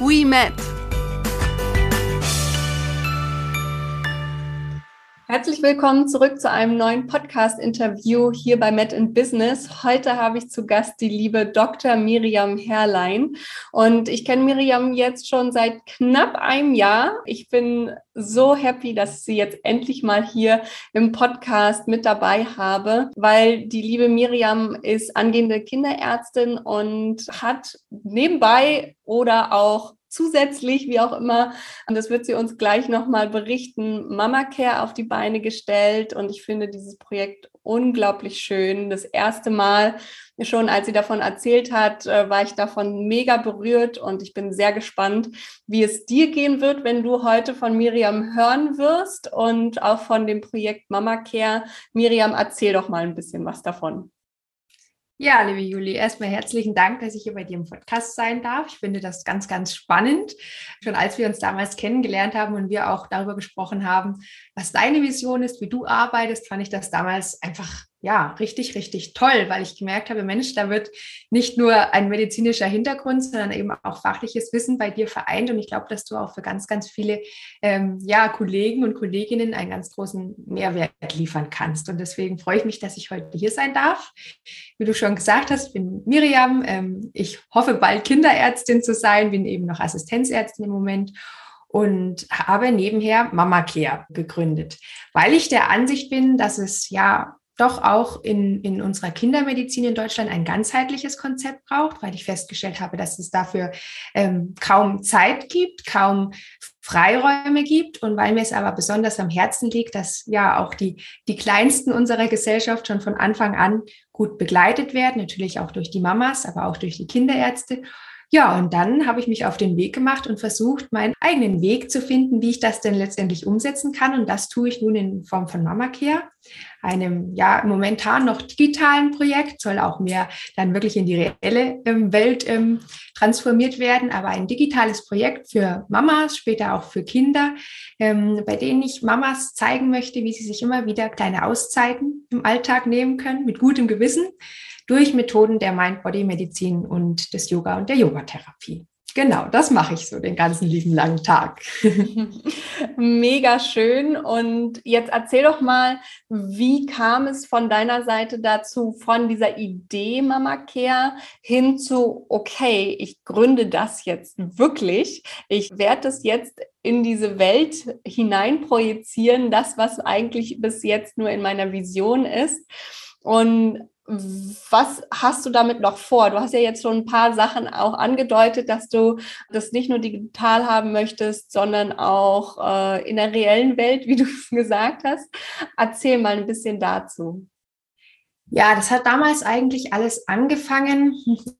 we met. Herzlich willkommen zurück zu einem neuen Podcast-Interview hier bei Met in Business. Heute habe ich zu Gast die liebe Dr. Miriam Herrlein. Und ich kenne Miriam jetzt schon seit knapp einem Jahr. Ich bin so happy, dass ich sie jetzt endlich mal hier im Podcast mit dabei habe, weil die liebe Miriam ist angehende Kinderärztin und hat nebenbei oder auch zusätzlich, wie auch immer, und das wird sie uns gleich nochmal berichten, Mama Care auf die Beine gestellt. Und ich finde dieses Projekt unglaublich schön. Das erste Mal schon, als sie davon erzählt hat, äh, war ich davon mega berührt und ich bin sehr gespannt, wie es dir gehen wird, wenn du heute von Miriam hören wirst und auch von dem Projekt Mama Care. Miriam, erzähl doch mal ein bisschen was davon. Ja, liebe Juli, erstmal herzlichen Dank, dass ich hier bei dir im Podcast sein darf. Ich finde das ganz, ganz spannend. Schon als wir uns damals kennengelernt haben und wir auch darüber gesprochen haben, was deine Vision ist, wie du arbeitest, fand ich das damals einfach ja, richtig, richtig toll, weil ich gemerkt habe, Mensch, da wird nicht nur ein medizinischer Hintergrund, sondern eben auch fachliches Wissen bei dir vereint. Und ich glaube, dass du auch für ganz, ganz viele ähm, ja, Kollegen und Kolleginnen einen ganz großen Mehrwert liefern kannst. Und deswegen freue ich mich, dass ich heute hier sein darf. Wie du schon gesagt hast, ich bin Miriam. Ähm, ich hoffe, bald Kinderärztin zu sein, bin eben noch Assistenzärztin im Moment und habe nebenher Mama Care gegründet, weil ich der Ansicht bin, dass es ja doch auch in, in unserer Kindermedizin in Deutschland ein ganzheitliches Konzept braucht, weil ich festgestellt habe, dass es dafür ähm, kaum Zeit gibt, kaum Freiräume gibt. Und weil mir es aber besonders am Herzen liegt, dass ja auch die, die Kleinsten unserer Gesellschaft schon von Anfang an gut begleitet werden, natürlich auch durch die Mamas, aber auch durch die Kinderärzte ja, und dann habe ich mich auf den Weg gemacht und versucht, meinen eigenen Weg zu finden, wie ich das denn letztendlich umsetzen kann. Und das tue ich nun in Form von Mama Care, einem ja momentan noch digitalen Projekt, soll auch mehr dann wirklich in die reelle ähm, Welt ähm, transformiert werden, aber ein digitales Projekt für Mamas, später auch für Kinder, ähm, bei denen ich Mamas zeigen möchte, wie sie sich immer wieder kleine Auszeiten im Alltag nehmen können, mit gutem Gewissen durch Methoden der Mind-Body-Medizin und des Yoga und der Yogatherapie. Genau, das mache ich so den ganzen lieben langen Tag. Mega schön. Und jetzt erzähl doch mal, wie kam es von deiner Seite dazu, von dieser Idee Mama Care hin zu, okay, ich gründe das jetzt wirklich. Ich werde das jetzt in diese Welt hinein projizieren, das, was eigentlich bis jetzt nur in meiner Vision ist. Und was hast du damit noch vor? Du hast ja jetzt schon ein paar Sachen auch angedeutet, dass du das nicht nur digital haben möchtest, sondern auch äh, in der reellen Welt, wie du es gesagt hast. Erzähl mal ein bisschen dazu. Ja, das hat damals eigentlich alles angefangen.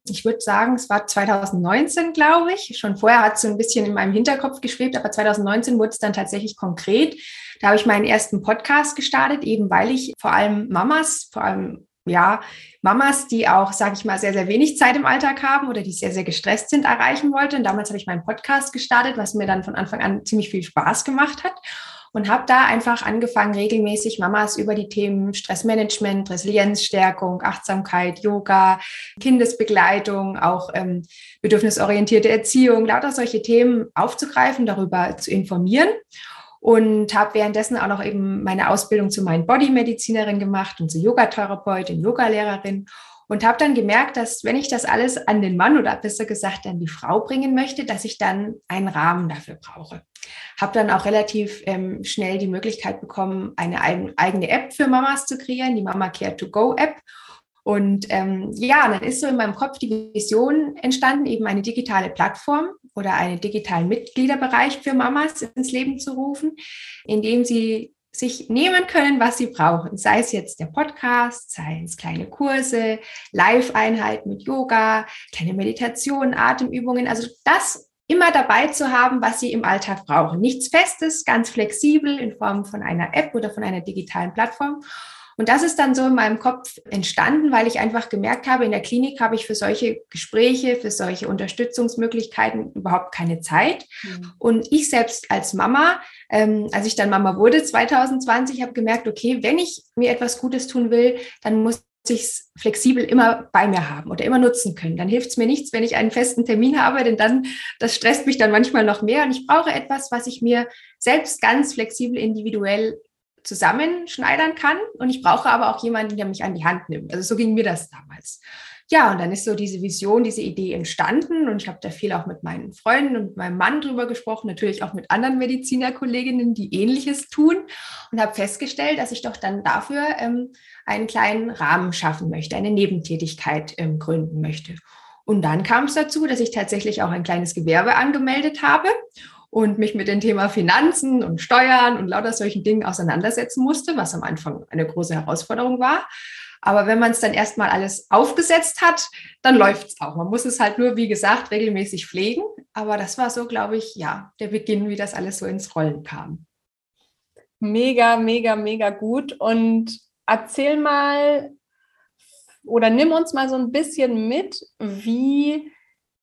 Ich würde sagen, es war 2019, glaube ich. Schon vorher hat es so ein bisschen in meinem Hinterkopf geschwebt, aber 2019 wurde es dann tatsächlich konkret. Da habe ich meinen ersten Podcast gestartet, eben weil ich vor allem Mamas, vor allem ja, Mamas, die auch, sage ich mal, sehr, sehr wenig Zeit im Alltag haben oder die sehr, sehr gestresst sind, erreichen wollte. Und damals habe ich meinen Podcast gestartet, was mir dann von Anfang an ziemlich viel Spaß gemacht hat. Und habe da einfach angefangen, regelmäßig Mamas über die Themen Stressmanagement, Resilienzstärkung, Achtsamkeit, Yoga, Kindesbegleitung, auch ähm, bedürfnisorientierte Erziehung, lauter solche Themen aufzugreifen, darüber zu informieren und habe währenddessen auch noch eben meine Ausbildung zu meinen Body-Medizinerin gemacht und zur Yogatherapeutin, Yogalehrerin und habe dann gemerkt, dass wenn ich das alles an den Mann oder besser gesagt an die Frau bringen möchte, dass ich dann einen Rahmen dafür brauche. Habe dann auch relativ ähm, schnell die Möglichkeit bekommen, eine eigene App für Mamas zu kreieren, die Mama Care to Go App. Und ähm, ja, dann ist so in meinem Kopf die Vision entstanden, eben eine digitale Plattform oder einen digitalen Mitgliederbereich für Mamas ins Leben zu rufen, in dem sie sich nehmen können, was sie brauchen. Sei es jetzt der Podcast, sei es kleine Kurse, Live-Einheiten mit Yoga, kleine Meditationen, Atemübungen. Also das, immer dabei zu haben, was sie im Alltag brauchen. Nichts Festes, ganz flexibel in Form von einer App oder von einer digitalen Plattform. Und das ist dann so in meinem Kopf entstanden, weil ich einfach gemerkt habe, in der Klinik habe ich für solche Gespräche, für solche Unterstützungsmöglichkeiten überhaupt keine Zeit. Mhm. Und ich selbst als Mama, ähm, als ich dann Mama wurde 2020, habe gemerkt, okay, wenn ich mir etwas Gutes tun will, dann muss ich es flexibel immer bei mir haben oder immer nutzen können. Dann hilft es mir nichts, wenn ich einen festen Termin habe, denn dann, das stresst mich dann manchmal noch mehr. Und ich brauche etwas, was ich mir selbst ganz flexibel, individuell zusammenschneidern kann. Und ich brauche aber auch jemanden, der mich an die Hand nimmt. Also so ging mir das damals. Ja, und dann ist so diese Vision, diese Idee entstanden und ich habe da viel auch mit meinen Freunden und meinem Mann drüber gesprochen, natürlich auch mit anderen Medizinerkolleginnen, die ähnliches tun und habe festgestellt, dass ich doch dann dafür ähm, einen kleinen Rahmen schaffen möchte, eine Nebentätigkeit ähm, gründen möchte. Und dann kam es dazu, dass ich tatsächlich auch ein kleines Gewerbe angemeldet habe und mich mit dem Thema Finanzen und Steuern und lauter solchen Dingen auseinandersetzen musste, was am Anfang eine große Herausforderung war. Aber wenn man es dann erstmal alles aufgesetzt hat, dann läuft es auch. Man muss es halt nur, wie gesagt, regelmäßig pflegen. Aber das war so, glaube ich, ja, der Beginn, wie das alles so ins Rollen kam. Mega, mega, mega gut. Und erzähl mal oder nimm uns mal so ein bisschen mit, wie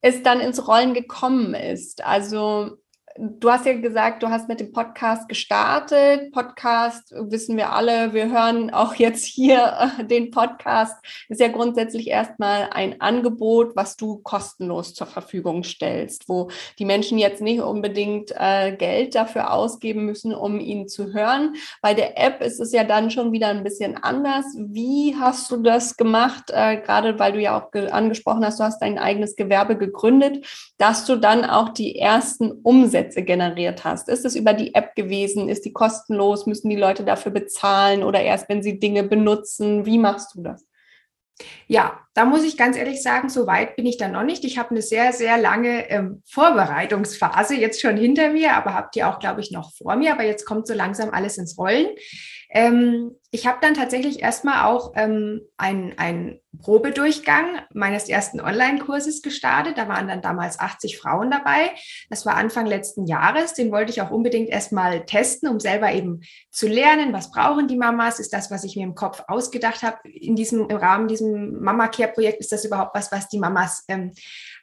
es dann ins Rollen gekommen ist. Also du hast ja gesagt, du hast mit dem Podcast gestartet. Podcast wissen wir alle, wir hören auch jetzt hier äh, den Podcast. Ist ja grundsätzlich erstmal ein Angebot, was du kostenlos zur Verfügung stellst, wo die Menschen jetzt nicht unbedingt äh, Geld dafür ausgeben müssen, um ihn zu hören. Bei der App ist es ja dann schon wieder ein bisschen anders. Wie hast du das gemacht? Äh, gerade weil du ja auch angesprochen hast, du hast dein eigenes Gewerbe gegründet, dass du dann auch die ersten Umsätze Umsätze generiert hast? Ist es über die App gewesen? Ist die kostenlos? Müssen die Leute dafür bezahlen oder erst, wenn sie Dinge benutzen? Wie machst du das? Ja, da muss ich ganz ehrlich sagen, so weit bin ich da noch nicht. Ich habe eine sehr, sehr lange ähm, Vorbereitungsphase jetzt schon hinter mir, aber habe die auch, glaube ich, noch vor mir. Aber jetzt kommt so langsam alles ins Rollen. Ähm, ich habe dann tatsächlich erstmal auch ähm, einen Probedurchgang meines ersten Online-Kurses gestartet. Da waren dann damals 80 Frauen dabei. Das war Anfang letzten Jahres. Den wollte ich auch unbedingt erstmal testen, um selber eben zu lernen, was brauchen die Mamas? Ist das, was ich mir im Kopf ausgedacht habe, in diesem im Rahmen diesem Mama Care Projekt, ist das überhaupt was, was die Mamas ähm,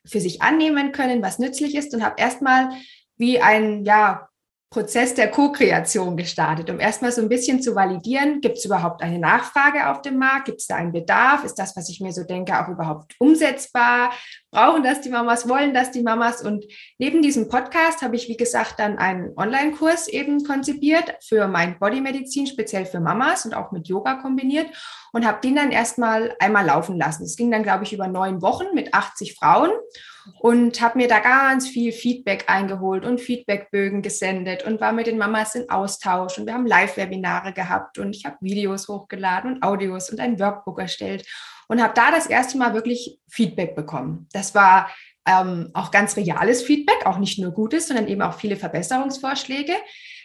für sich annehmen können, was nützlich ist? Und habe erstmal wie ein ja Prozess der Co-Kreation gestartet, um erstmal so ein bisschen zu validieren, gibt es überhaupt eine Nachfrage auf dem Markt, gibt es da einen Bedarf, ist das, was ich mir so denke, auch überhaupt umsetzbar, brauchen das die Mamas, wollen das die Mamas? Und neben diesem Podcast habe ich, wie gesagt, dann einen Online-Kurs eben konzipiert für mein Bodymedizin, speziell für Mamas und auch mit Yoga kombiniert und habe den dann erstmal einmal laufen lassen. Es ging dann, glaube ich, über neun Wochen mit 80 Frauen und habe mir da ganz viel Feedback eingeholt und Feedbackbögen gesendet und war mit den Mamas in Austausch und wir haben Live-Webinare gehabt und ich habe Videos hochgeladen und Audios und ein Workbook erstellt und habe da das erste Mal wirklich Feedback bekommen. Das war ähm, auch ganz reales Feedback, auch nicht nur Gutes, sondern eben auch viele Verbesserungsvorschläge.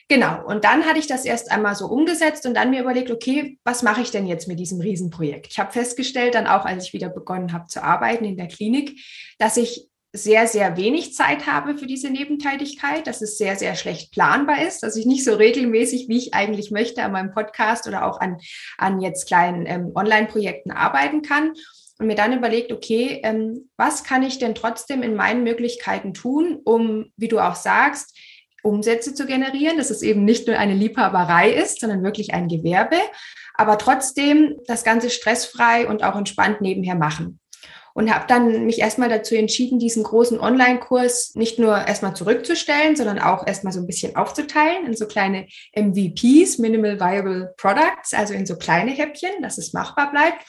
Genau, und dann hatte ich das erst einmal so umgesetzt und dann mir überlegt, okay, was mache ich denn jetzt mit diesem Riesenprojekt? Ich habe festgestellt, dann auch als ich wieder begonnen habe zu arbeiten in der Klinik, dass ich sehr, sehr wenig Zeit habe für diese Nebentätigkeit, dass es sehr, sehr schlecht planbar ist, dass ich nicht so regelmäßig, wie ich eigentlich möchte, an meinem Podcast oder auch an, an jetzt kleinen ähm, Online-Projekten arbeiten kann. Und mir dann überlegt, okay, ähm, was kann ich denn trotzdem in meinen Möglichkeiten tun, um, wie du auch sagst, Umsätze zu generieren, dass es eben nicht nur eine Liebhaberei ist, sondern wirklich ein Gewerbe, aber trotzdem das Ganze stressfrei und auch entspannt nebenher machen und habe dann mich erstmal dazu entschieden, diesen großen Online-Kurs nicht nur erstmal zurückzustellen, sondern auch erstmal so ein bisschen aufzuteilen in so kleine MVPs, Minimal Viable Products, also in so kleine Häppchen, dass es machbar bleibt.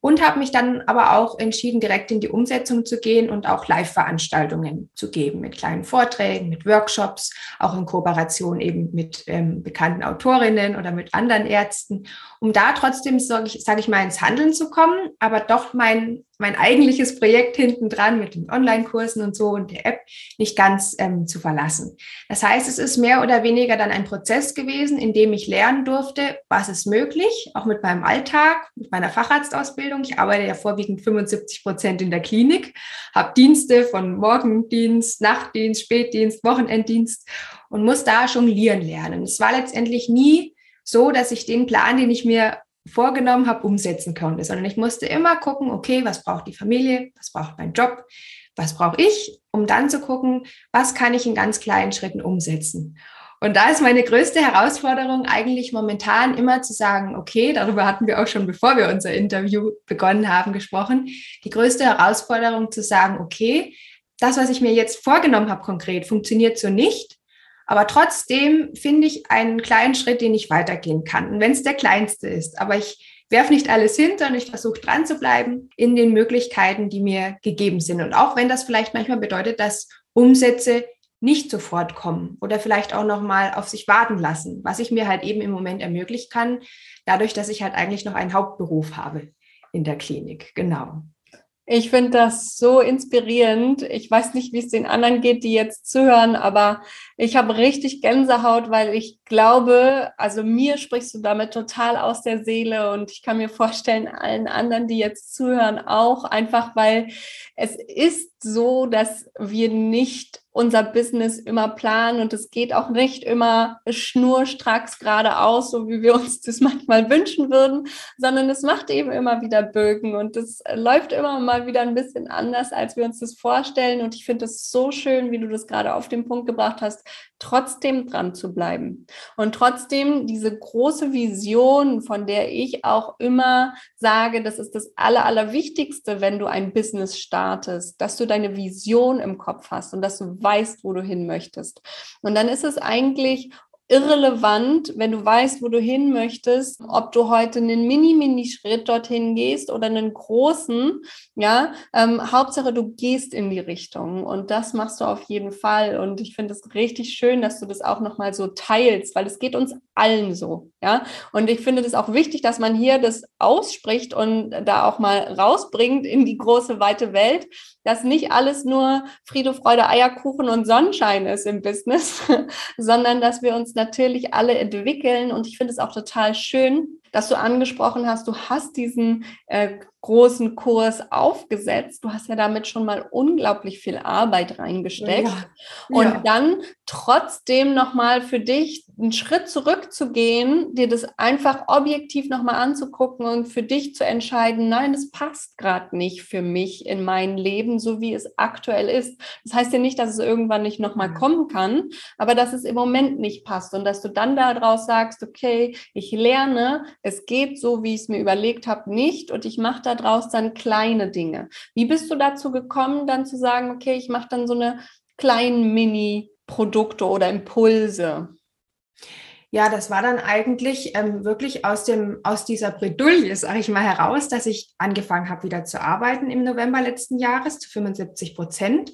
Und habe mich dann aber auch entschieden, direkt in die Umsetzung zu gehen und auch Live-Veranstaltungen zu geben mit kleinen Vorträgen, mit Workshops, auch in Kooperation eben mit ähm, bekannten Autorinnen oder mit anderen Ärzten, um da trotzdem, sage ich, sag ich mal, ins Handeln zu kommen, aber doch mein mein eigentliches Projekt hinten dran mit den Online-Kursen und so und der App nicht ganz ähm, zu verlassen. Das heißt, es ist mehr oder weniger dann ein Prozess gewesen, in dem ich lernen durfte, was ist möglich, auch mit meinem Alltag, mit meiner Facharztausbildung. Ich arbeite ja vorwiegend 75 Prozent in der Klinik, habe Dienste von Morgendienst, Nachtdienst, Spätdienst, Wochenenddienst und muss da jonglieren lernen. Es war letztendlich nie so, dass ich den Plan, den ich mir vorgenommen habe, umsetzen konnte, sondern ich musste immer gucken, okay, was braucht die Familie, was braucht mein Job, was brauche ich, um dann zu gucken, was kann ich in ganz kleinen Schritten umsetzen. Und da ist meine größte Herausforderung eigentlich momentan immer zu sagen, okay, darüber hatten wir auch schon, bevor wir unser Interview begonnen haben, gesprochen, die größte Herausforderung zu sagen, okay, das, was ich mir jetzt vorgenommen habe konkret, funktioniert so nicht. Aber trotzdem finde ich einen kleinen Schritt, den ich weitergehen kann. Und wenn es der kleinste ist, aber ich werfe nicht alles hin, sondern ich versuche dran zu bleiben in den Möglichkeiten, die mir gegeben sind. Und auch wenn das vielleicht manchmal bedeutet, dass Umsätze nicht sofort kommen oder vielleicht auch noch mal auf sich warten lassen, was ich mir halt eben im Moment ermöglichen kann, dadurch, dass ich halt eigentlich noch einen Hauptberuf habe in der Klinik. Genau. Ich finde das so inspirierend. Ich weiß nicht, wie es den anderen geht, die jetzt zuhören, aber ich habe richtig Gänsehaut, weil ich glaube, also mir sprichst du damit total aus der Seele und ich kann mir vorstellen, allen anderen, die jetzt zuhören, auch einfach, weil es ist so, dass wir nicht unser Business immer planen und es geht auch nicht immer schnurstracks geradeaus, so wie wir uns das manchmal wünschen würden, sondern es macht eben immer wieder Bögen und es läuft immer mal wieder ein bisschen anders, als wir uns das vorstellen. Und ich finde es so schön, wie du das gerade auf den Punkt gebracht hast, trotzdem dran zu bleiben und trotzdem diese große Vision, von der ich auch immer sage, das ist das Aller, Allerwichtigste, wenn du ein Business startest, dass du deine Vision im Kopf hast und dass du weißt, wo du hin möchtest. Und dann ist es eigentlich irrelevant, wenn du weißt, wo du hin möchtest, ob du heute einen mini-mini-Schritt dorthin gehst oder einen großen, ja, ähm, Hauptsache du gehst in die Richtung und das machst du auf jeden Fall und ich finde es richtig schön, dass du das auch nochmal so teilst, weil es geht uns allen so, ja, und ich finde es auch wichtig, dass man hier das ausspricht und da auch mal rausbringt in die große, weite Welt, dass nicht alles nur Friede, Freude, Eierkuchen und Sonnenschein ist im Business, sondern dass wir uns natürlich alle entwickeln. Und ich finde es auch total schön, dass du angesprochen hast, du hast diesen äh, großen Kurs aufgesetzt. Du hast ja damit schon mal unglaublich viel Arbeit reingesteckt. Ja. Und ja. dann trotzdem nochmal für dich einen Schritt zurückzugehen, dir das einfach objektiv nochmal anzugucken und für dich zu entscheiden, nein, es passt gerade nicht für mich in mein Leben, so wie es aktuell ist. Das heißt ja nicht, dass es irgendwann nicht nochmal kommen kann, aber dass es im Moment nicht passt und dass du dann daraus sagst, okay, ich lerne, es geht so, wie ich es mir überlegt habe, nicht und ich mache daraus dann kleine Dinge. Wie bist du dazu gekommen, dann zu sagen, okay, ich mache dann so eine kleinen Mini-Produkte oder Impulse? Ja, das war dann eigentlich ähm, wirklich aus dem aus dieser Bredouille, sage ich mal, heraus, dass ich angefangen habe, wieder zu arbeiten im November letzten Jahres zu 75 Prozent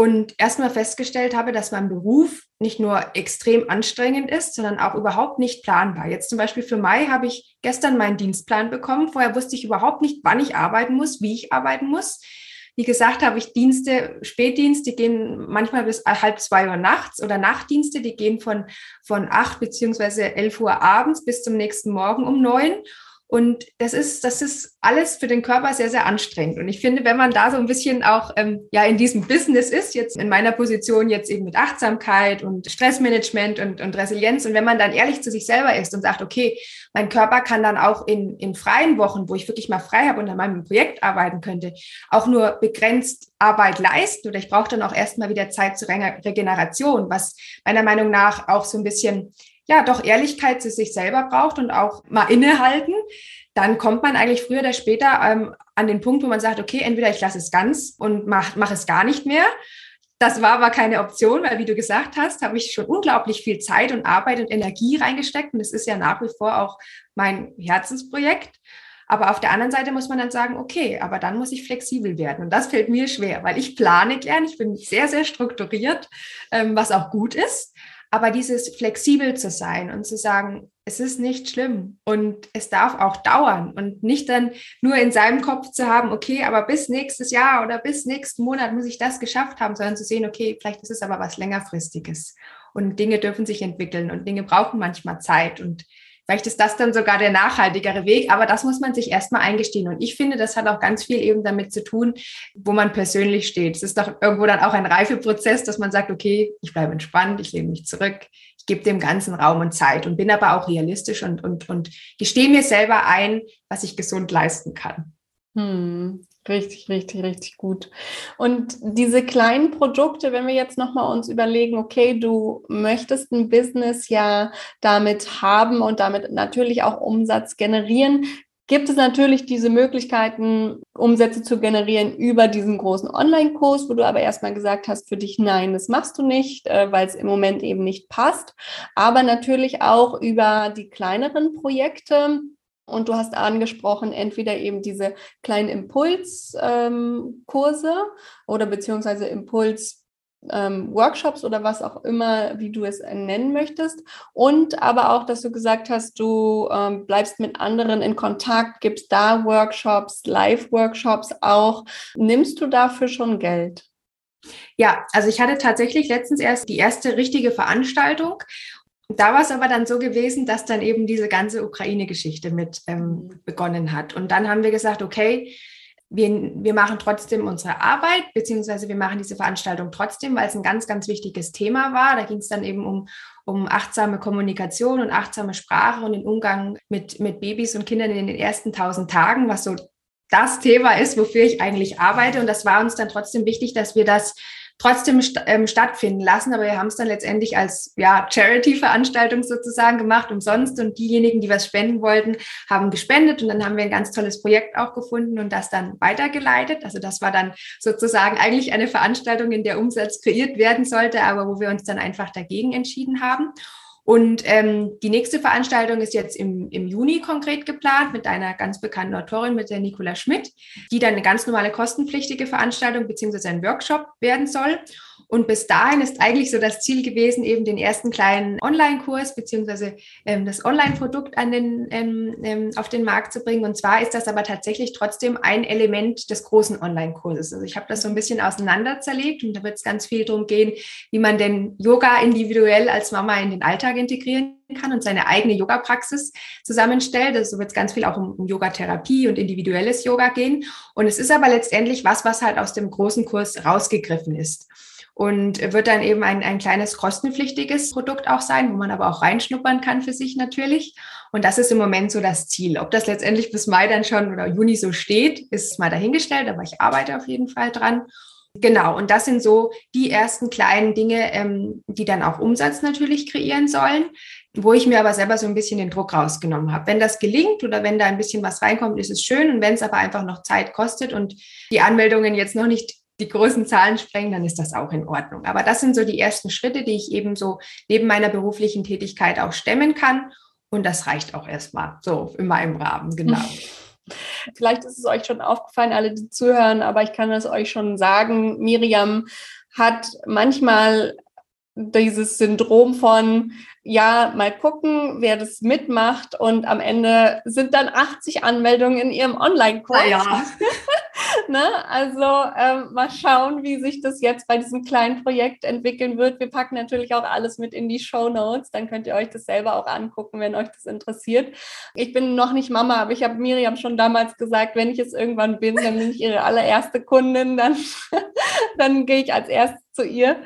und erstmal festgestellt habe, dass mein Beruf nicht nur extrem anstrengend ist, sondern auch überhaupt nicht planbar. Jetzt zum Beispiel für Mai habe ich gestern meinen Dienstplan bekommen. Vorher wusste ich überhaupt nicht, wann ich arbeiten muss, wie ich arbeiten muss. Wie gesagt, habe ich Dienste, Spätdienst, die gehen manchmal bis halb zwei Uhr nachts oder Nachtdienste, die gehen von, von acht beziehungsweise elf Uhr abends bis zum nächsten Morgen um neun. Und das ist, das ist alles für den Körper sehr, sehr anstrengend. Und ich finde, wenn man da so ein bisschen auch ähm, ja in diesem Business ist, jetzt in meiner Position jetzt eben mit Achtsamkeit und Stressmanagement und, und Resilienz, und wenn man dann ehrlich zu sich selber ist und sagt, okay, mein Körper kann dann auch in, in freien Wochen, wo ich wirklich mal frei habe und an meinem Projekt arbeiten könnte, auch nur begrenzt Arbeit leisten oder ich brauche dann auch erstmal wieder Zeit zur Regeneration, was meiner Meinung nach auch so ein bisschen ja doch Ehrlichkeit zu sich selber braucht und auch mal innehalten, dann kommt man eigentlich früher oder später ähm, an den Punkt, wo man sagt, okay, entweder ich lasse es ganz und mache mach es gar nicht mehr. Das war aber keine Option, weil wie du gesagt hast, habe ich schon unglaublich viel Zeit und Arbeit und Energie reingesteckt und es ist ja nach wie vor auch mein Herzensprojekt. Aber auf der anderen Seite muss man dann sagen, okay, aber dann muss ich flexibel werden. Und das fällt mir schwer, weil ich plane gern, ich bin sehr, sehr strukturiert, ähm, was auch gut ist. Aber dieses flexibel zu sein und zu sagen, es ist nicht schlimm und es darf auch dauern und nicht dann nur in seinem Kopf zu haben, okay, aber bis nächstes Jahr oder bis nächsten Monat muss ich das geschafft haben, sondern zu sehen, okay, vielleicht ist es aber was längerfristiges. Und Dinge dürfen sich entwickeln und Dinge brauchen manchmal Zeit und Vielleicht ist das dann sogar der nachhaltigere Weg, aber das muss man sich erstmal eingestehen. Und ich finde, das hat auch ganz viel eben damit zu tun, wo man persönlich steht. Es ist doch irgendwo dann auch ein Reifeprozess, dass man sagt, okay, ich bleibe entspannt, ich lehne mich zurück, ich gebe dem ganzen Raum und Zeit und bin aber auch realistisch und, und, und gestehe mir selber ein, was ich gesund leisten kann. Hm, richtig, richtig, richtig gut. Und diese kleinen Produkte, wenn wir jetzt nochmal uns überlegen, okay, du möchtest ein Business ja damit haben und damit natürlich auch Umsatz generieren, gibt es natürlich diese Möglichkeiten, Umsätze zu generieren über diesen großen Online-Kurs, wo du aber erstmal gesagt hast, für dich nein, das machst du nicht, äh, weil es im Moment eben nicht passt. Aber natürlich auch über die kleineren Projekte, und du hast angesprochen, entweder eben diese kleinen Impulskurse ähm, oder beziehungsweise Impuls ähm, Workshops oder was auch immer, wie du es nennen möchtest. Und aber auch, dass du gesagt hast, du ähm, bleibst mit anderen in Kontakt, gibst da Workshops, Live-Workshops auch. Nimmst du dafür schon Geld? Ja, also ich hatte tatsächlich letztens erst die erste richtige Veranstaltung da war es aber dann so gewesen, dass dann eben diese ganze Ukraine-Geschichte mit ähm, begonnen hat. Und dann haben wir gesagt, okay, wir, wir machen trotzdem unsere Arbeit, beziehungsweise wir machen diese Veranstaltung trotzdem, weil es ein ganz, ganz wichtiges Thema war. Da ging es dann eben um, um achtsame Kommunikation und achtsame Sprache und den Umgang mit, mit Babys und Kindern in den ersten tausend Tagen, was so das Thema ist, wofür ich eigentlich arbeite. Und das war uns dann trotzdem wichtig, dass wir das trotzdem st ähm, stattfinden lassen. Aber wir haben es dann letztendlich als ja, Charity-Veranstaltung sozusagen gemacht, umsonst. Und diejenigen, die was spenden wollten, haben gespendet. Und dann haben wir ein ganz tolles Projekt auch gefunden und das dann weitergeleitet. Also das war dann sozusagen eigentlich eine Veranstaltung, in der Umsatz kreiert werden sollte, aber wo wir uns dann einfach dagegen entschieden haben. Und ähm, die nächste Veranstaltung ist jetzt im, im Juni konkret geplant mit einer ganz bekannten Autorin, mit der Nicola Schmidt, die dann eine ganz normale kostenpflichtige Veranstaltung beziehungsweise ein Workshop werden soll. Und bis dahin ist eigentlich so das Ziel gewesen, eben den ersten kleinen Online-Kurs beziehungsweise ähm, das Online-Produkt an den, ähm, ähm, auf den Markt zu bringen. Und zwar ist das aber tatsächlich trotzdem ein Element des großen Online-Kurses. Also ich habe das so ein bisschen auseinander zerlegt und da wird es ganz viel darum gehen, wie man denn Yoga individuell als Mama in den Alltag integrieren kann und seine eigene Yoga-Praxis zusammenstellt. Also wird es ganz viel auch um, um Yoga-Therapie und individuelles Yoga gehen. Und es ist aber letztendlich was, was halt aus dem großen Kurs rausgegriffen ist und wird dann eben ein, ein kleines kostenpflichtiges Produkt auch sein, wo man aber auch reinschnuppern kann für sich natürlich. Und das ist im Moment so das Ziel. Ob das letztendlich bis Mai dann schon oder Juni so steht, ist mal dahingestellt, aber ich arbeite auf jeden Fall dran. Genau, und das sind so die ersten kleinen Dinge, ähm, die dann auch Umsatz natürlich kreieren sollen, wo ich mir aber selber so ein bisschen den Druck rausgenommen habe. Wenn das gelingt oder wenn da ein bisschen was reinkommt, ist es schön. Und wenn es aber einfach noch Zeit kostet und die Anmeldungen jetzt noch nicht die großen Zahlen sprengen, dann ist das auch in Ordnung. Aber das sind so die ersten Schritte, die ich eben so neben meiner beruflichen Tätigkeit auch stemmen kann. Und das reicht auch erstmal so in meinem Rahmen, genau. Vielleicht ist es euch schon aufgefallen, alle, die zuhören, aber ich kann es euch schon sagen. Miriam hat manchmal dieses Syndrom von, ja, mal gucken, wer das mitmacht und am Ende sind dann 80 Anmeldungen in ihrem Online-Kurs. Ja. ne? Also ähm, mal schauen, wie sich das jetzt bei diesem kleinen Projekt entwickeln wird. Wir packen natürlich auch alles mit in die Show Notes. Dann könnt ihr euch das selber auch angucken, wenn euch das interessiert. Ich bin noch nicht Mama, aber ich habe Miriam schon damals gesagt, wenn ich es irgendwann bin, dann bin ich ihre allererste Kundin, dann, dann gehe ich als erstes zu ihr.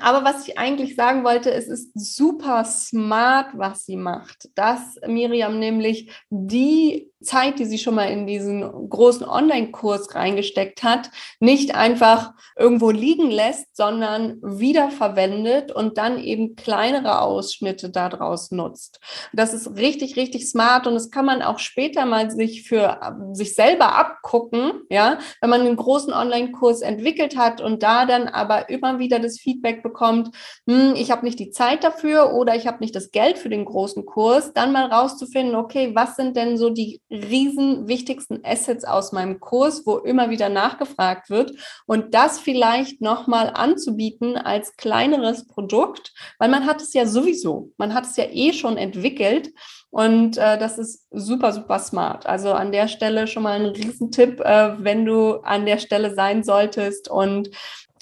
Aber was ich eigentlich sagen wollte, es ist super smart, was sie macht. Dass Miriam nämlich die Zeit, die sie schon mal in diesen großen Online-Kurs reingesteckt hat, nicht einfach irgendwo liegen lässt, sondern wiederverwendet und dann eben kleinere Ausschnitte daraus nutzt. Das ist richtig, richtig smart und das kann man auch später mal sich für sich selber abgucken, ja, wenn man einen großen Online-Kurs entwickelt hat und da dann aber immer wieder das Feedback Bekommt, hm, ich habe nicht die Zeit dafür oder ich habe nicht das Geld für den großen Kurs, dann mal rauszufinden, okay, was sind denn so die riesen wichtigsten Assets aus meinem Kurs, wo immer wieder nachgefragt wird und das vielleicht nochmal anzubieten als kleineres Produkt, weil man hat es ja sowieso, man hat es ja eh schon entwickelt und äh, das ist super, super smart. Also an der Stelle schon mal ein Riesentipp, äh, wenn du an der Stelle sein solltest und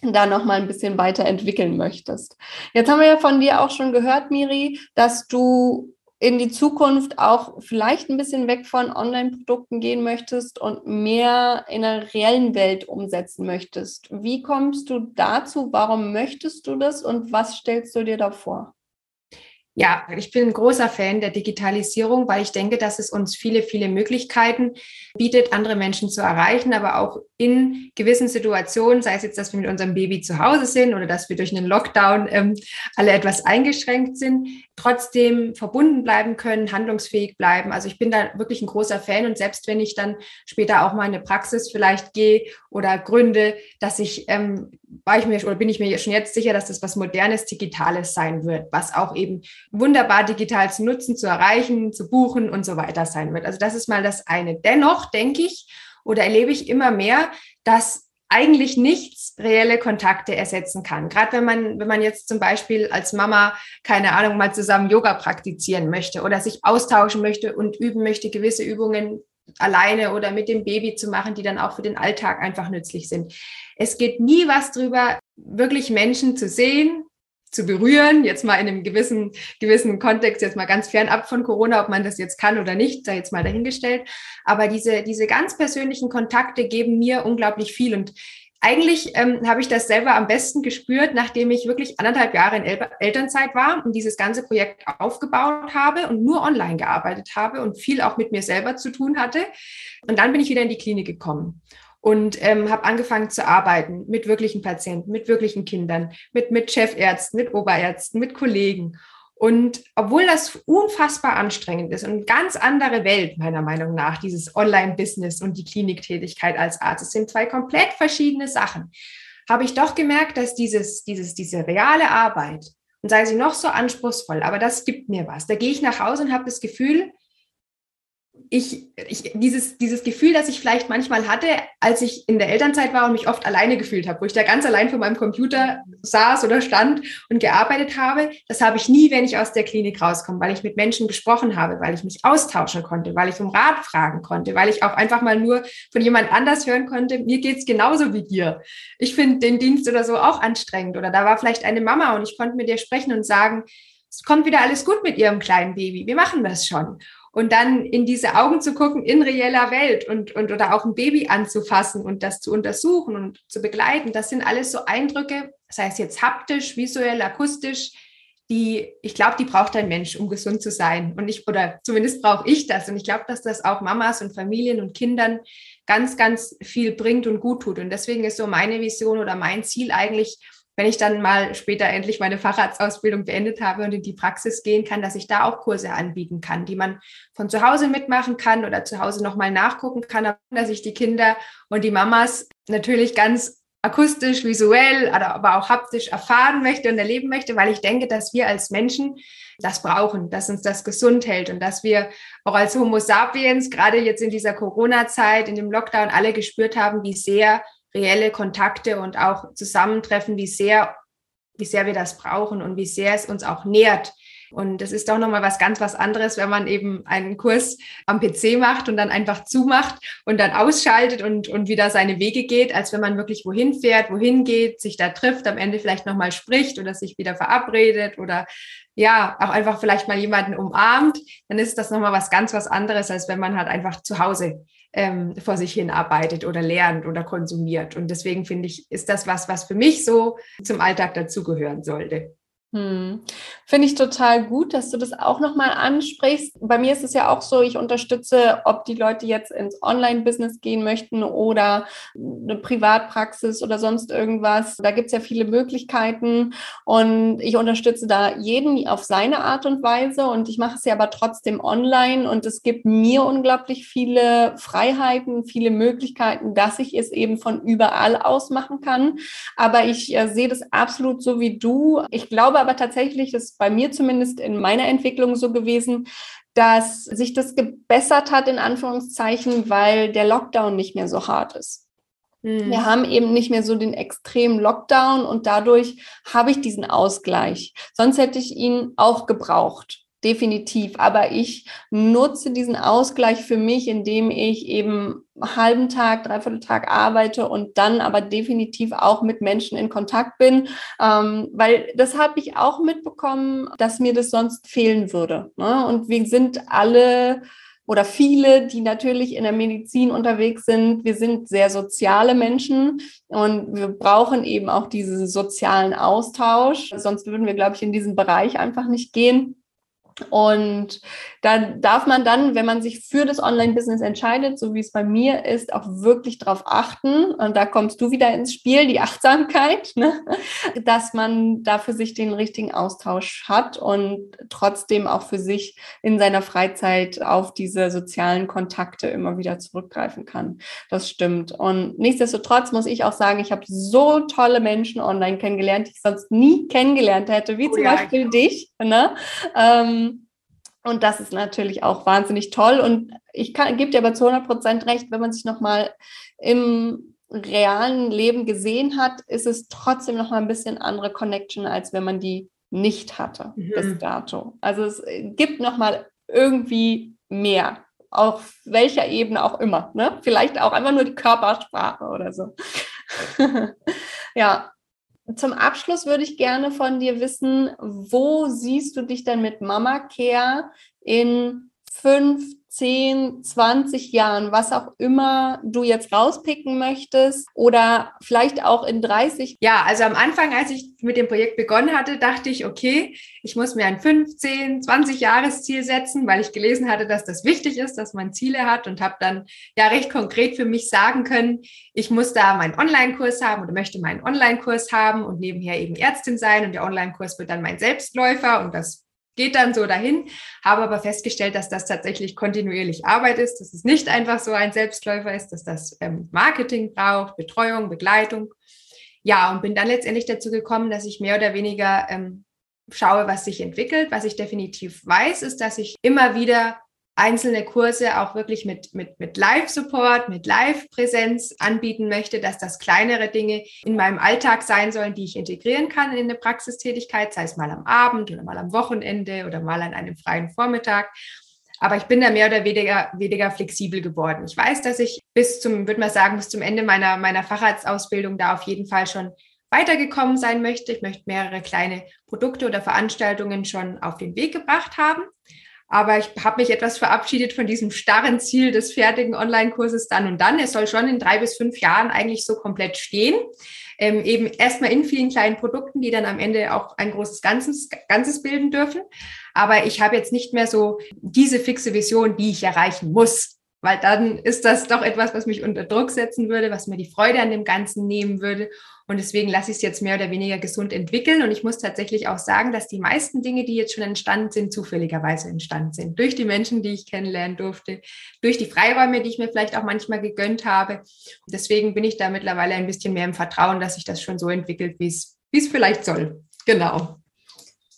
da noch mal ein bisschen weiterentwickeln möchtest. Jetzt haben wir ja von dir auch schon gehört, Miri, dass du in die Zukunft auch vielleicht ein bisschen weg von Online-Produkten gehen möchtest und mehr in der reellen Welt umsetzen möchtest. Wie kommst du dazu? Warum möchtest du das und was stellst du dir da vor? Ja, ich bin ein großer Fan der Digitalisierung, weil ich denke, dass es uns viele, viele Möglichkeiten bietet, andere Menschen zu erreichen, aber auch in gewissen Situationen, sei es jetzt, dass wir mit unserem Baby zu Hause sind oder dass wir durch einen Lockdown ähm, alle etwas eingeschränkt sind, trotzdem verbunden bleiben können, handlungsfähig bleiben. Also ich bin da wirklich ein großer Fan und selbst wenn ich dann später auch mal in eine Praxis vielleicht gehe oder gründe, dass ich, ähm, war ich mir oder bin ich mir schon jetzt sicher, dass das was modernes, digitales sein wird, was auch eben wunderbar digital zu nutzen, zu erreichen, zu buchen und so weiter sein wird. Also das ist mal das eine. Dennoch denke ich oder erlebe ich immer mehr, dass eigentlich nichts reelle Kontakte ersetzen kann. Gerade wenn man, wenn man jetzt zum Beispiel als Mama, keine Ahnung, mal zusammen Yoga praktizieren möchte oder sich austauschen möchte und üben möchte, gewisse Übungen alleine oder mit dem Baby zu machen, die dann auch für den Alltag einfach nützlich sind. Es geht nie was drüber, wirklich Menschen zu sehen, zu berühren, jetzt mal in einem gewissen, gewissen Kontext, jetzt mal ganz fernab von Corona, ob man das jetzt kann oder nicht, sei jetzt mal dahingestellt. Aber diese, diese ganz persönlichen Kontakte geben mir unglaublich viel. Und eigentlich ähm, habe ich das selber am besten gespürt, nachdem ich wirklich anderthalb Jahre in El Elternzeit war und dieses ganze Projekt aufgebaut habe und nur online gearbeitet habe und viel auch mit mir selber zu tun hatte. Und dann bin ich wieder in die Klinik gekommen und ähm, habe angefangen zu arbeiten mit wirklichen Patienten, mit wirklichen Kindern, mit, mit Chefärzten, mit Oberärzten, mit Kollegen. Und obwohl das unfassbar anstrengend ist und ganz andere Welt, meiner Meinung nach, dieses Online-Business und die Kliniktätigkeit als Arzt, es sind zwei komplett verschiedene Sachen, habe ich doch gemerkt, dass dieses, dieses, diese reale Arbeit, und sei sie noch so anspruchsvoll, aber das gibt mir was. Da gehe ich nach Hause und habe das Gefühl, ich, ich, dieses, dieses Gefühl, das ich vielleicht manchmal hatte, als ich in der Elternzeit war und mich oft alleine gefühlt habe, wo ich da ganz allein vor meinem Computer saß oder stand und gearbeitet habe, das habe ich nie, wenn ich aus der Klinik rauskomme, weil ich mit Menschen gesprochen habe, weil ich mich austauschen konnte, weil ich um Rat fragen konnte, weil ich auch einfach mal nur von jemand anders hören konnte, mir geht's genauso wie dir. Ich finde den Dienst oder so auch anstrengend. Oder da war vielleicht eine Mama und ich konnte mit ihr sprechen und sagen, es kommt wieder alles gut mit ihrem kleinen Baby. Wir machen das schon und dann in diese Augen zu gucken in reeller Welt und, und oder auch ein Baby anzufassen und das zu untersuchen und zu begleiten, das sind alles so Eindrücke, sei es jetzt haptisch, visuell, akustisch, die, ich glaube, die braucht ein Mensch, um gesund zu sein. Und ich, oder zumindest brauche ich das. Und ich glaube, dass das auch Mamas und Familien und Kindern ganz, ganz viel bringt und gut tut. Und deswegen ist so meine Vision oder mein Ziel eigentlich, wenn ich dann mal später endlich meine Facharztausbildung beendet habe und in die Praxis gehen kann, dass ich da auch Kurse anbieten kann, die man von zu Hause mitmachen kann oder zu Hause nochmal nachgucken kann, dass ich die Kinder und die Mamas natürlich ganz akustisch, visuell, aber auch haptisch erfahren möchte und erleben möchte, weil ich denke, dass wir als Menschen das brauchen, dass uns das gesund hält und dass wir auch als Homo sapiens, gerade jetzt in dieser Corona-Zeit, in dem Lockdown, alle gespürt haben, wie sehr reelle Kontakte und auch Zusammentreffen, wie sehr, wie sehr wir das brauchen und wie sehr es uns auch nährt. Und das ist doch nochmal was ganz was anderes, wenn man eben einen Kurs am PC macht und dann einfach zumacht und dann ausschaltet und, und wieder seine Wege geht, als wenn man wirklich wohin fährt, wohin geht, sich da trifft, am Ende vielleicht nochmal spricht oder sich wieder verabredet oder ja, auch einfach vielleicht mal jemanden umarmt, dann ist das nochmal was ganz was anderes, als wenn man halt einfach zu Hause ähm, vor sich hin arbeitet oder lernt oder konsumiert. Und deswegen finde ich, ist das was, was für mich so zum Alltag dazugehören sollte. Hm. Finde ich total gut, dass du das auch nochmal ansprichst. Bei mir ist es ja auch so, ich unterstütze, ob die Leute jetzt ins Online-Business gehen möchten oder eine Privatpraxis oder sonst irgendwas. Da gibt es ja viele Möglichkeiten und ich unterstütze da jeden auf seine Art und Weise und ich mache es ja aber trotzdem online und es gibt mir unglaublich viele Freiheiten, viele Möglichkeiten, dass ich es eben von überall aus machen kann. Aber ich äh, sehe das absolut so wie du. Ich glaube, aber tatsächlich, das ist bei mir zumindest in meiner Entwicklung so gewesen, dass sich das gebessert hat, in Anführungszeichen, weil der Lockdown nicht mehr so hart ist. Mhm. Wir haben eben nicht mehr so den extremen Lockdown und dadurch habe ich diesen Ausgleich. Sonst hätte ich ihn auch gebraucht definitiv. Aber ich nutze diesen Ausgleich für mich, indem ich eben halben Tag, dreiviertel Tag arbeite und dann aber definitiv auch mit Menschen in Kontakt bin, ähm, weil das habe ich auch mitbekommen, dass mir das sonst fehlen würde. Ne? Und wir sind alle oder viele, die natürlich in der Medizin unterwegs sind. Wir sind sehr soziale Menschen und wir brauchen eben auch diesen sozialen Austausch. Sonst würden wir, glaube ich, in diesen Bereich einfach nicht gehen. Und da darf man dann, wenn man sich für das Online-Business entscheidet, so wie es bei mir ist, auch wirklich darauf achten. Und da kommst du wieder ins Spiel, die Achtsamkeit, ne? dass man da für sich den richtigen Austausch hat und trotzdem auch für sich in seiner Freizeit auf diese sozialen Kontakte immer wieder zurückgreifen kann. Das stimmt. Und nichtsdestotrotz muss ich auch sagen, ich habe so tolle Menschen online kennengelernt, die ich sonst nie kennengelernt hätte, wie oh, zum ja, Beispiel dich. Ne? Ähm, und das ist natürlich auch wahnsinnig toll. Und ich gebe dir aber zu 100 Prozent recht, wenn man sich nochmal im realen Leben gesehen hat, ist es trotzdem nochmal ein bisschen andere Connection, als wenn man die nicht hatte mhm. bis dato. Also es gibt nochmal irgendwie mehr, auf welcher Ebene auch immer. Ne? Vielleicht auch einfach nur die Körpersprache oder so. ja, zum Abschluss würde ich gerne von dir wissen, wo siehst du dich denn mit Mama Care in fünf, 10, 20 Jahren, was auch immer du jetzt rauspicken möchtest oder vielleicht auch in 30? Ja, also am Anfang, als ich mit dem Projekt begonnen hatte, dachte ich, okay, ich muss mir ein 15, 20 Jahresziel setzen, weil ich gelesen hatte, dass das wichtig ist, dass man Ziele hat und habe dann ja recht konkret für mich sagen können, ich muss da meinen Online-Kurs haben oder möchte meinen Online-Kurs haben und nebenher eben Ärztin sein und der Online-Kurs wird dann mein Selbstläufer und das geht dann so dahin, habe aber festgestellt, dass das tatsächlich kontinuierlich Arbeit ist, dass es nicht einfach so ein Selbstläufer ist, dass das ähm, Marketing braucht, Betreuung, Begleitung. Ja, und bin dann letztendlich dazu gekommen, dass ich mehr oder weniger ähm, schaue, was sich entwickelt. Was ich definitiv weiß, ist, dass ich immer wieder einzelne Kurse auch wirklich mit, mit, mit Live-Support, mit Live-Präsenz anbieten möchte, dass das kleinere Dinge in meinem Alltag sein sollen, die ich integrieren kann in eine Praxistätigkeit, sei es mal am Abend oder mal am Wochenende oder mal an einem freien Vormittag. Aber ich bin da mehr oder weniger, weniger flexibel geworden. Ich weiß, dass ich bis zum, würde man sagen, bis zum Ende meiner, meiner Facharztausbildung da auf jeden Fall schon weitergekommen sein möchte. Ich möchte mehrere kleine Produkte oder Veranstaltungen schon auf den Weg gebracht haben. Aber ich habe mich etwas verabschiedet von diesem starren Ziel des fertigen Online-Kurses dann und dann. Es soll schon in drei bis fünf Jahren eigentlich so komplett stehen. Ähm, eben erstmal in vielen kleinen Produkten, die dann am Ende auch ein großes Ganzes, Ganzes bilden dürfen. Aber ich habe jetzt nicht mehr so diese fixe Vision, die ich erreichen muss weil dann ist das doch etwas, was mich unter Druck setzen würde, was mir die Freude an dem Ganzen nehmen würde. Und deswegen lasse ich es jetzt mehr oder weniger gesund entwickeln. Und ich muss tatsächlich auch sagen, dass die meisten Dinge, die jetzt schon entstanden sind, zufälligerweise entstanden sind. Durch die Menschen, die ich kennenlernen durfte, durch die Freiräume, die ich mir vielleicht auch manchmal gegönnt habe. Und deswegen bin ich da mittlerweile ein bisschen mehr im Vertrauen, dass sich das schon so entwickelt, wie es, wie es vielleicht soll. Genau.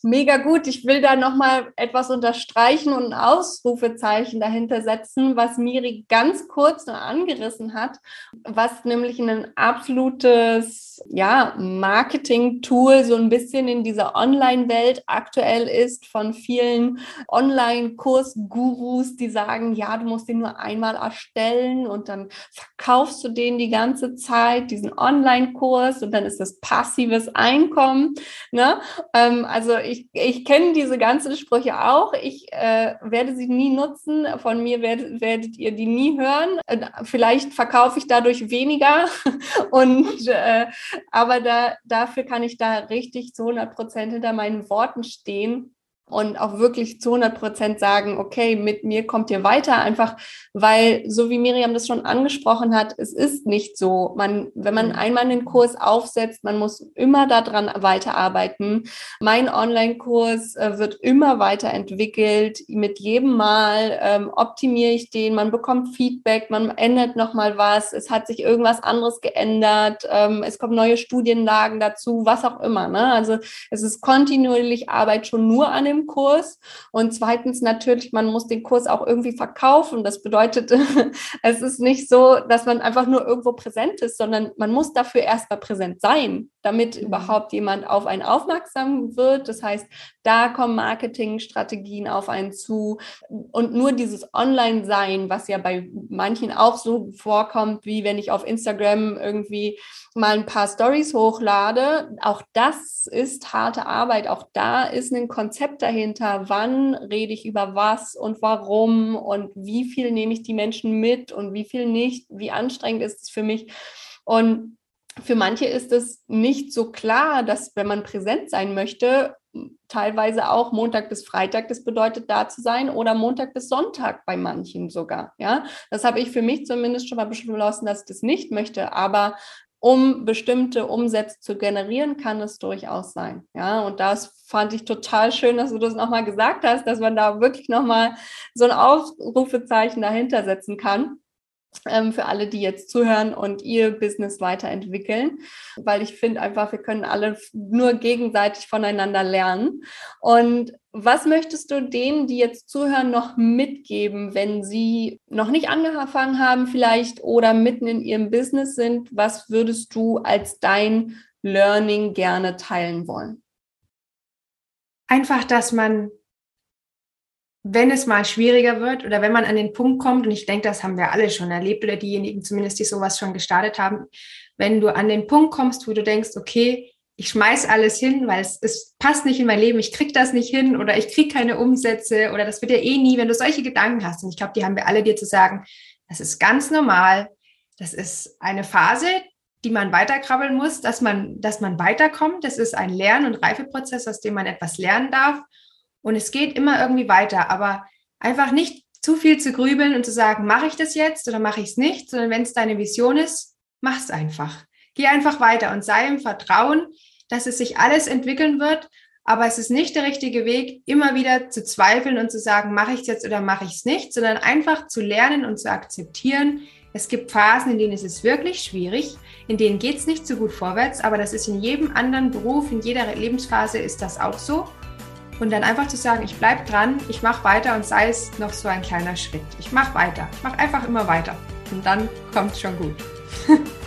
Mega gut. Ich will da nochmal etwas unterstreichen und ein Ausrufezeichen dahinter setzen, was Miri ganz kurz nur angerissen hat, was nämlich ein absolutes ja, Marketing-Tool so ein bisschen in dieser Online-Welt aktuell ist von vielen Online-Kurs-Gurus, die sagen, ja, du musst den nur einmal erstellen und dann verkaufst du den die ganze Zeit, diesen Online-Kurs und dann ist das passives Einkommen. Ne? Ähm, also ich, ich kenne diese ganzen Sprüche auch. Ich äh, werde sie nie nutzen. Von mir werdet, werdet ihr die nie hören. Vielleicht verkaufe ich dadurch weniger. Und äh, aber da, dafür kann ich da richtig zu 100 Prozent hinter meinen Worten stehen und auch wirklich zu 100 Prozent sagen, okay, mit mir kommt ihr weiter, einfach weil, so wie Miriam das schon angesprochen hat, es ist nicht so. Man, wenn man mhm. einmal einen Kurs aufsetzt, man muss immer daran weiterarbeiten. Mein Online-Kurs äh, wird immer weiterentwickelt. Mit jedem Mal ähm, optimiere ich den, man bekommt Feedback, man ändert nochmal was, es hat sich irgendwas anderes geändert, ähm, es kommen neue Studienlagen dazu, was auch immer. Ne? Also es ist kontinuierlich Arbeit schon nur an dem Kurs. Und zweitens natürlich, man muss den Kurs auch irgendwie verkaufen. Das bedeutet, es ist nicht so, dass man einfach nur irgendwo präsent ist, sondern man muss dafür erstmal präsent sein, damit mhm. überhaupt jemand auf einen aufmerksam wird. Das heißt, da kommen Marketingstrategien auf einen zu. Und nur dieses Online-Sein, was ja bei manchen auch so vorkommt, wie wenn ich auf Instagram irgendwie mal ein paar Stories hochlade, auch das ist harte Arbeit. Auch da ist ein Konzept dahinter. Wann rede ich über was und warum und wie viel nehme ich die Menschen mit und wie viel nicht? Wie anstrengend ist es für mich? Und für manche ist es nicht so klar, dass wenn man präsent sein möchte, teilweise auch Montag bis Freitag, das bedeutet da zu sein, oder Montag bis Sonntag bei manchen sogar. Ja, das habe ich für mich zumindest schon mal beschlossen, dass ich das nicht möchte. Aber um bestimmte Umsätze zu generieren, kann es durchaus sein. Ja, und das fand ich total schön, dass du das nochmal gesagt hast, dass man da wirklich nochmal so ein Aufrufezeichen dahinter setzen kann für alle, die jetzt zuhören und ihr Business weiterentwickeln, weil ich finde einfach, wir können alle nur gegenseitig voneinander lernen. Und was möchtest du denen, die jetzt zuhören, noch mitgeben, wenn sie noch nicht angefangen haben vielleicht oder mitten in ihrem Business sind? Was würdest du als dein Learning gerne teilen wollen? Einfach, dass man wenn es mal schwieriger wird oder wenn man an den Punkt kommt, und ich denke, das haben wir alle schon erlebt oder diejenigen zumindest, die sowas schon gestartet haben, wenn du an den Punkt kommst, wo du denkst, okay, ich schmeiß alles hin, weil es, es passt nicht in mein Leben, ich krieg das nicht hin oder ich krieg keine Umsätze oder das wird ja eh nie, wenn du solche Gedanken hast. Und ich glaube, die haben wir alle dir zu sagen, das ist ganz normal, das ist eine Phase, die man weiterkrabbeln muss, dass man, dass man weiterkommt. Das ist ein Lern- und Reifeprozess, aus dem man etwas lernen darf. Und es geht immer irgendwie weiter, aber einfach nicht zu viel zu grübeln und zu sagen, mache ich das jetzt oder mache ich es nicht, sondern wenn es deine Vision ist, mach es einfach. Geh einfach weiter und sei im Vertrauen, dass es sich alles entwickeln wird, aber es ist nicht der richtige Weg, immer wieder zu zweifeln und zu sagen, mache ich es jetzt oder mache ich es nicht, sondern einfach zu lernen und zu akzeptieren. Es gibt Phasen, in denen ist es wirklich schwierig, in denen geht es nicht so gut vorwärts, aber das ist in jedem anderen Beruf, in jeder Lebensphase ist das auch so. Und dann einfach zu sagen, ich bleibe dran, ich mache weiter und sei es noch so ein kleiner Schritt. Ich mache weiter. Ich mache einfach immer weiter. Und dann kommt es schon gut.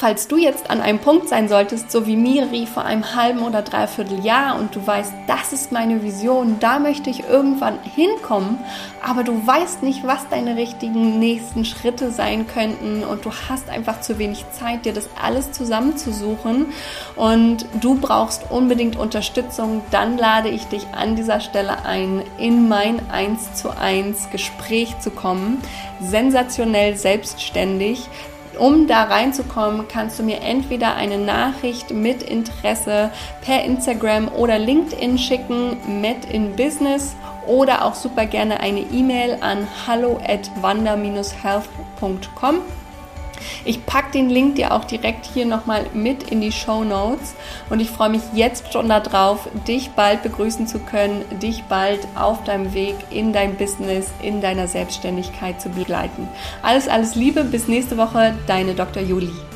Falls du jetzt an einem Punkt sein solltest, so wie Miri vor einem halben oder dreiviertel Jahr und du weißt, das ist meine Vision, da möchte ich irgendwann hinkommen, aber du weißt nicht, was deine richtigen nächsten Schritte sein könnten und du hast einfach zu wenig Zeit, dir das alles zusammenzusuchen und du brauchst unbedingt Unterstützung, dann lade ich dich an dieser Stelle ein, in mein 1 zu 1 Gespräch zu kommen. Sensationell selbstständig um da reinzukommen, kannst du mir entweder eine Nachricht mit Interesse per Instagram oder LinkedIn schicken, Met in Business oder auch super gerne eine E-Mail an hallo at wander-health.com. Ich packe den Link dir auch direkt hier nochmal mit in die Show Notes und ich freue mich jetzt schon darauf, dich bald begrüßen zu können, dich bald auf deinem Weg in dein Business, in deiner Selbstständigkeit zu begleiten. Alles, alles Liebe, bis nächste Woche, deine Dr. Julie.